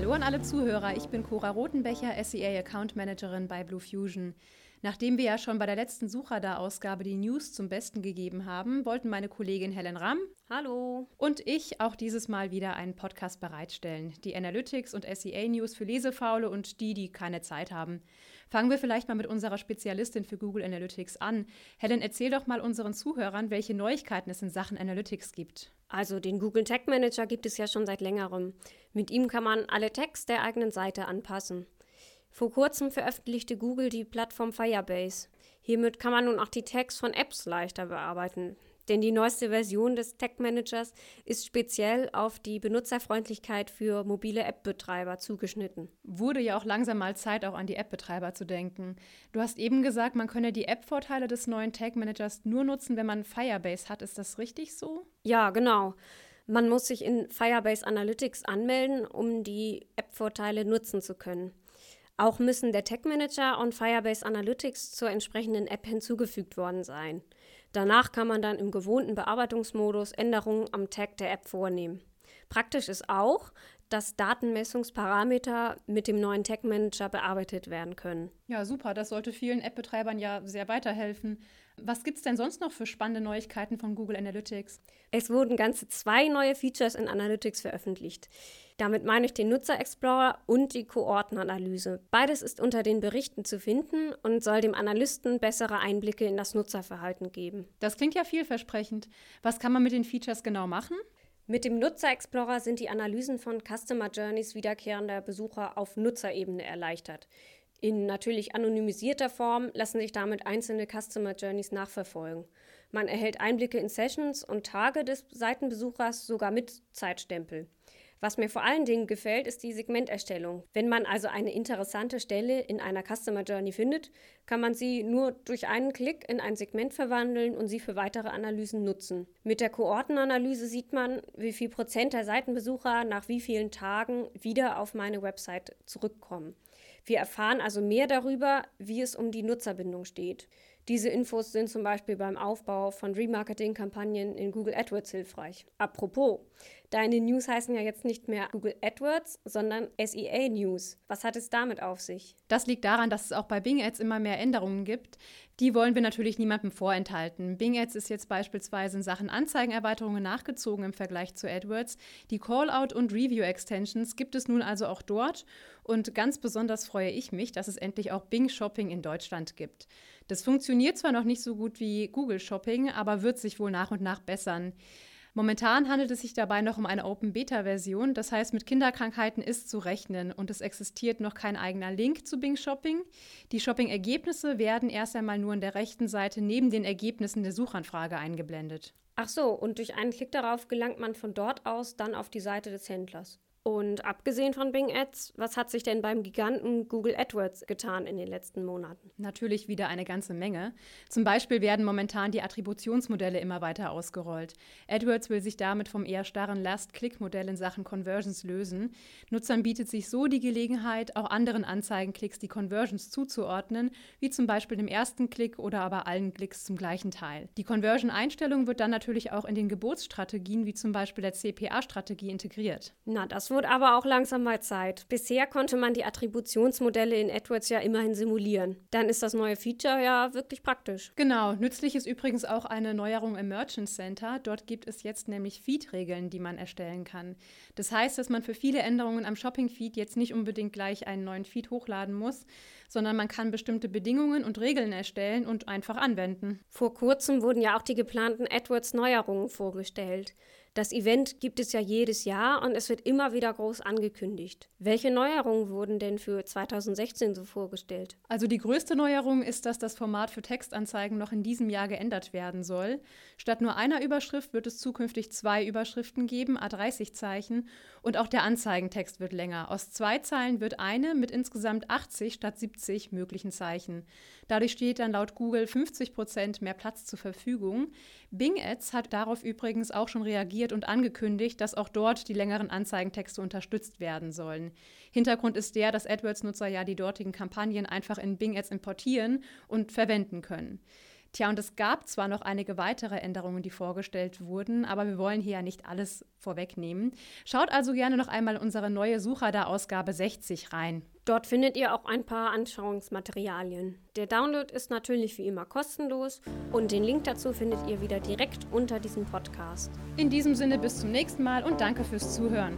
Hallo an alle Zuhörer, ich bin Cora Rotenbecher, SEA Account Managerin bei Blue Fusion. Nachdem wir ja schon bei der letzten Suchradar-Ausgabe die News zum Besten gegeben haben, wollten meine Kollegin Helen Ramm Hallo. und ich auch dieses Mal wieder einen Podcast bereitstellen. Die Analytics und SEA-News für Lesefaule und die, die keine Zeit haben. Fangen wir vielleicht mal mit unserer Spezialistin für Google Analytics an. Helen, erzähl doch mal unseren Zuhörern, welche Neuigkeiten es in Sachen Analytics gibt. Also den Google Tag Manager gibt es ja schon seit längerem. Mit ihm kann man alle Tags der eigenen Seite anpassen. Vor kurzem veröffentlichte Google die Plattform Firebase. Hiermit kann man nun auch die Tags von Apps leichter bearbeiten. Denn die neueste Version des Tag Managers ist speziell auf die Benutzerfreundlichkeit für mobile App-Betreiber zugeschnitten. Wurde ja auch langsam mal Zeit, auch an die App-Betreiber zu denken. Du hast eben gesagt, man könne die App-Vorteile des neuen Tag Managers nur nutzen, wenn man Firebase hat. Ist das richtig so? Ja, genau. Man muss sich in Firebase Analytics anmelden, um die App-Vorteile nutzen zu können. Auch müssen der Tag Manager und Firebase Analytics zur entsprechenden App hinzugefügt worden sein. Danach kann man dann im gewohnten Bearbeitungsmodus Änderungen am Tag der App vornehmen. Praktisch ist auch, dass Datenmessungsparameter mit dem neuen Tag Manager bearbeitet werden können. Ja, super. Das sollte vielen App-Betreibern ja sehr weiterhelfen. Was gibt es denn sonst noch für spannende Neuigkeiten von Google Analytics? Es wurden ganze zwei neue Features in Analytics veröffentlicht. Damit meine ich den Nutzer Explorer und die Kohortenanalyse. Beides ist unter den Berichten zu finden und soll dem Analysten bessere Einblicke in das Nutzerverhalten geben. Das klingt ja vielversprechend. Was kann man mit den Features genau machen? Mit dem Nutzer Explorer sind die Analysen von Customer Journeys wiederkehrender Besucher auf Nutzerebene erleichtert. In natürlich anonymisierter Form lassen sich damit einzelne Customer Journeys nachverfolgen. Man erhält Einblicke in Sessions und Tage des Seitenbesuchers sogar mit Zeitstempel. Was mir vor allen Dingen gefällt, ist die Segmenterstellung. Wenn man also eine interessante Stelle in einer Customer Journey findet, kann man sie nur durch einen Klick in ein Segment verwandeln und sie für weitere Analysen nutzen. Mit der Kohortenanalyse sieht man, wie viel Prozent der Seitenbesucher nach wie vielen Tagen wieder auf meine Website zurückkommen. Wir erfahren also mehr darüber, wie es um die Nutzerbindung steht. Diese Infos sind zum Beispiel beim Aufbau von Remarketing-Kampagnen in Google AdWords hilfreich. Apropos, deine News heißen ja jetzt nicht mehr Google AdWords, sondern SEA News. Was hat es damit auf sich? Das liegt daran, dass es auch bei Bing Ads immer mehr Änderungen gibt. Die wollen wir natürlich niemandem vorenthalten. Bing Ads ist jetzt beispielsweise in Sachen Anzeigenerweiterungen nachgezogen im Vergleich zu AdWords. Die Callout und Review Extensions gibt es nun also auch dort. Und ganz besonders freue ich mich, dass es endlich auch Bing Shopping in Deutschland gibt. Das funktioniert zwar noch nicht so gut wie Google Shopping, aber wird sich wohl nach und nach bessern. Momentan handelt es sich dabei noch um eine Open-Beta-Version, das heißt, mit Kinderkrankheiten ist zu rechnen und es existiert noch kein eigener Link zu Bing Shopping. Die Shopping-Ergebnisse werden erst einmal nur in der rechten Seite neben den Ergebnissen der Suchanfrage eingeblendet. Ach so, und durch einen Klick darauf gelangt man von dort aus dann auf die Seite des Händlers. Und abgesehen von Bing Ads, was hat sich denn beim Giganten Google AdWords getan in den letzten Monaten? Natürlich wieder eine ganze Menge. Zum Beispiel werden momentan die Attributionsmodelle immer weiter ausgerollt. AdWords will sich damit vom eher starren Last-Click-Modell in Sachen Conversions lösen. Nutzern bietet sich so die Gelegenheit, auch anderen Anzeigenklicks die Conversions zuzuordnen, wie zum Beispiel dem ersten Klick oder aber allen Klicks zum gleichen Teil. Die Conversion-Einstellung wird dann natürlich auch in den Geburtsstrategien, wie zum Beispiel der CPA-Strategie, integriert. Na, das wird aber auch langsam mal Zeit. Bisher konnte man die Attributionsmodelle in AdWords ja immerhin simulieren. Dann ist das neue Feature ja wirklich praktisch. Genau, nützlich ist übrigens auch eine Neuerung im Merchant Center. Dort gibt es jetzt nämlich Feed-Regeln, die man erstellen kann. Das heißt, dass man für viele Änderungen am Shopping-Feed jetzt nicht unbedingt gleich einen neuen Feed hochladen muss, sondern man kann bestimmte Bedingungen und Regeln erstellen und einfach anwenden. Vor kurzem wurden ja auch die geplanten AdWords-Neuerungen vorgestellt. Das Event gibt es ja jedes Jahr und es wird immer wieder groß angekündigt. Welche Neuerungen wurden denn für 2016 so vorgestellt? Also die größte Neuerung ist, dass das Format für Textanzeigen noch in diesem Jahr geändert werden soll. Statt nur einer Überschrift wird es zukünftig zwei Überschriften geben, A30 Zeichen, und auch der Anzeigentext wird länger. Aus zwei Zeilen wird eine mit insgesamt 80 statt 70 möglichen Zeichen. Dadurch steht dann laut Google 50 Prozent mehr Platz zur Verfügung. Bing Ads hat darauf übrigens auch schon reagiert und angekündigt, dass auch dort die längeren Anzeigentexte unterstützt werden sollen. Hintergrund ist der, dass AdWords-Nutzer ja die dortigen Kampagnen einfach in Bing Ads importieren und verwenden können. Tja, und es gab zwar noch einige weitere Änderungen, die vorgestellt wurden, aber wir wollen hier ja nicht alles vorwegnehmen. Schaut also gerne noch einmal unsere neue Suchradar-Ausgabe 60 rein. Dort findet ihr auch ein paar Anschauungsmaterialien. Der Download ist natürlich wie immer kostenlos und den Link dazu findet ihr wieder direkt unter diesem Podcast. In diesem Sinne bis zum nächsten Mal und danke fürs Zuhören.